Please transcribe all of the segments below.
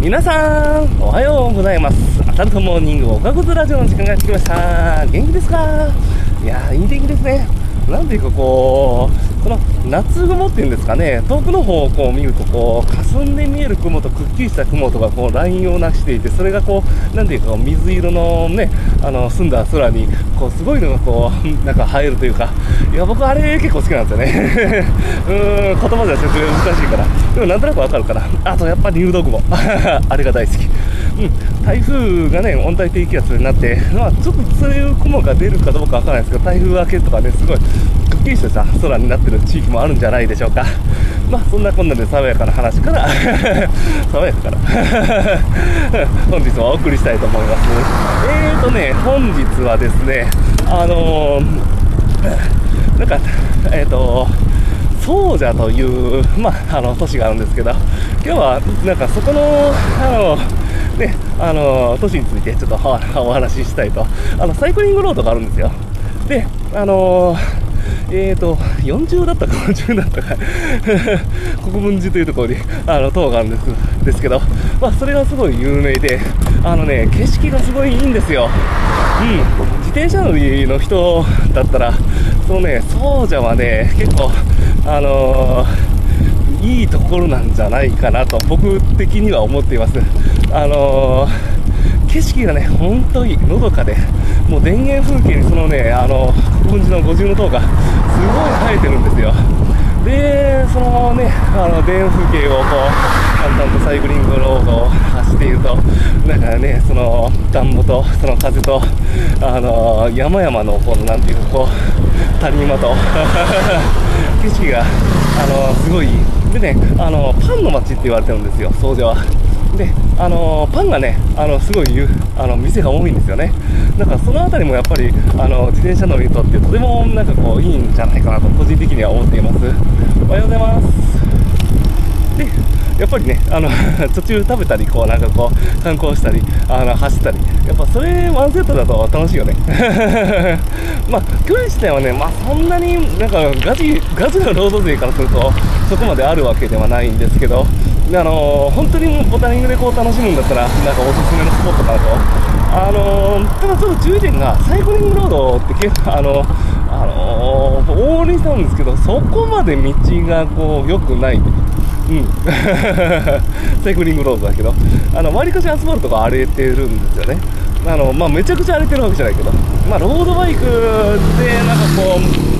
皆さん、おはようございます。アサルトモーニングおかごずラジオの時間がやってきました。元気ですか？いやー、いい天気ですね。なんていうかこう、この夏雲っていうんですかね、遠くの方をこう見ると、こう、霞んで見える雲とくっきりした雲とか、こう、ラインをなしていて、それがこう、なんていうか、水色のね、あの、澄んだ空に、こう、すごいのがこう、なんか映えるというか、いや、僕あれ結構好きなんですよね。うーん、言葉では説明難しいから。でもなんとなくわかるから。あとやっぱり入道雲。あれが大好き。うん、台風がね、温帯低気圧になって、まあ、ちょっとそういう雲が出るかどうかわからないですけど、台風明けとかね、すごい、くっきりとした空になってる地域もあるんじゃないでしょうか。まあ、そんなこんなで爽やかな話から、爽やかから、本日はお送りしたいと思います。えーとね、本日はですね、あのー、なんか、えっ、ー、と、総社という、まあ、あの都市があるんですけど、今日はなんかそこの、あの、ね、あの都市についてちょっとお話ししたいと、あのサイクリングロードがあるんですよ。で、あのえーと、40だったか50だったか 国分寺というところにあの塔があるんですですけど、まあ、それがすごい有名で、あのね、景色がすごいいいんですよ。うん、自転車乗りの人だったら、そのね、総社はね、結構、あのー、いいところなんじゃないかなと、僕的には思っています。あのー、景色がね、本当にのどかで、もう田園風景にそのね、あの、国分寺の五重塔がすごい生えてるんですよ。で、そのね、あの、田園風景をこう、淡々とサイクリングロードを、なんかね、その田んぼと、その風と、あの、山々の、この、なんていうか、こう、谷間と、景色が、あの、すごい、でね、あの、パンの街って言われてるんですよ、総社は。で、あのパンがね、あのすごいあの店が多いんですよね。だからそのあたりもやっぱりあの自転車乗りにとってとてもなんかこういいんじゃないかなと個人的には思っています。おはようございます。で、やっぱりね、あの 途中食べたり、こうなんかこう観光したり、あの走ったり、やっぱそれワンセットだと楽しいよね。まあ距離自体はね、まあそんなになんかガチガチなロード勢からするとそこまであるわけではないんですけど。あの、本当にボタニングでこう楽しむんだったら、なんかおすすめのスポットかなと。あのー、ただちょっと注意点が、サイクリングロードって結構、あのー、あのー、往々にしたんですけど、そこまで道がこう、良くない。うん。サイクリングロードだけど、あの、割かしアスファルトが荒れてるんですよね。あの、まあ、めちゃくちゃ荒れてるわけじゃないけど、まあ、ロードバイクで、なんかこう、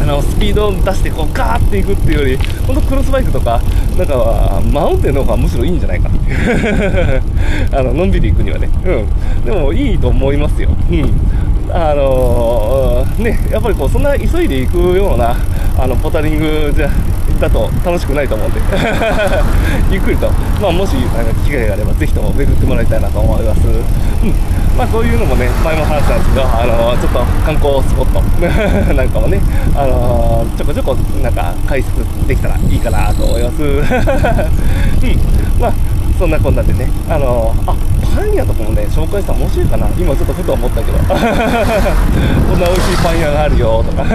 あのスピードを出してこうガーっていくっていうより、本当クロスバイクとか、なんかマウンテンの方がむしろいいんじゃないかな。あののんびり行くにはね、うん、でもいいと思いますよ。うんあのー、ね、やっぱりこうそんな急いで行くようなあのポタリングじゃだと楽しくないと思うんで。ゆっくりと、まあ、もしなんか機会があればぜひとも巡ってもらいたいなと思います、うん。まあ、こういうのもね前も話したんですけど、あの、ちょっと観光スポット。なんかもね、あの、ちょこちょこなんか解説できたらいいかなと思います、うん。まあそんなこんなでね、あのー、あパン屋とかもね、紹介したら面白いかな、今ちょっとふと思ったけど、こんな美味しいパン屋があるよとか、うん、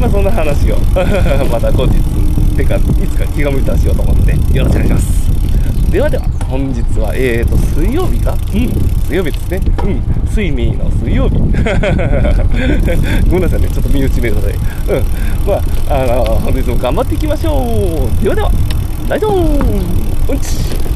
まあそんな話を、また後日、てか、いつか気が向いたらしようと思って、よろしくお願いします。ではでは、本日は、えーと、水曜日か？うん、水曜日ですね。うん、水ミーの水曜日。ごめんなさいね、ちょっと身内ネタで。うん、まあ、あの、本日も頑張っていきましょう。ではでは、ライドーン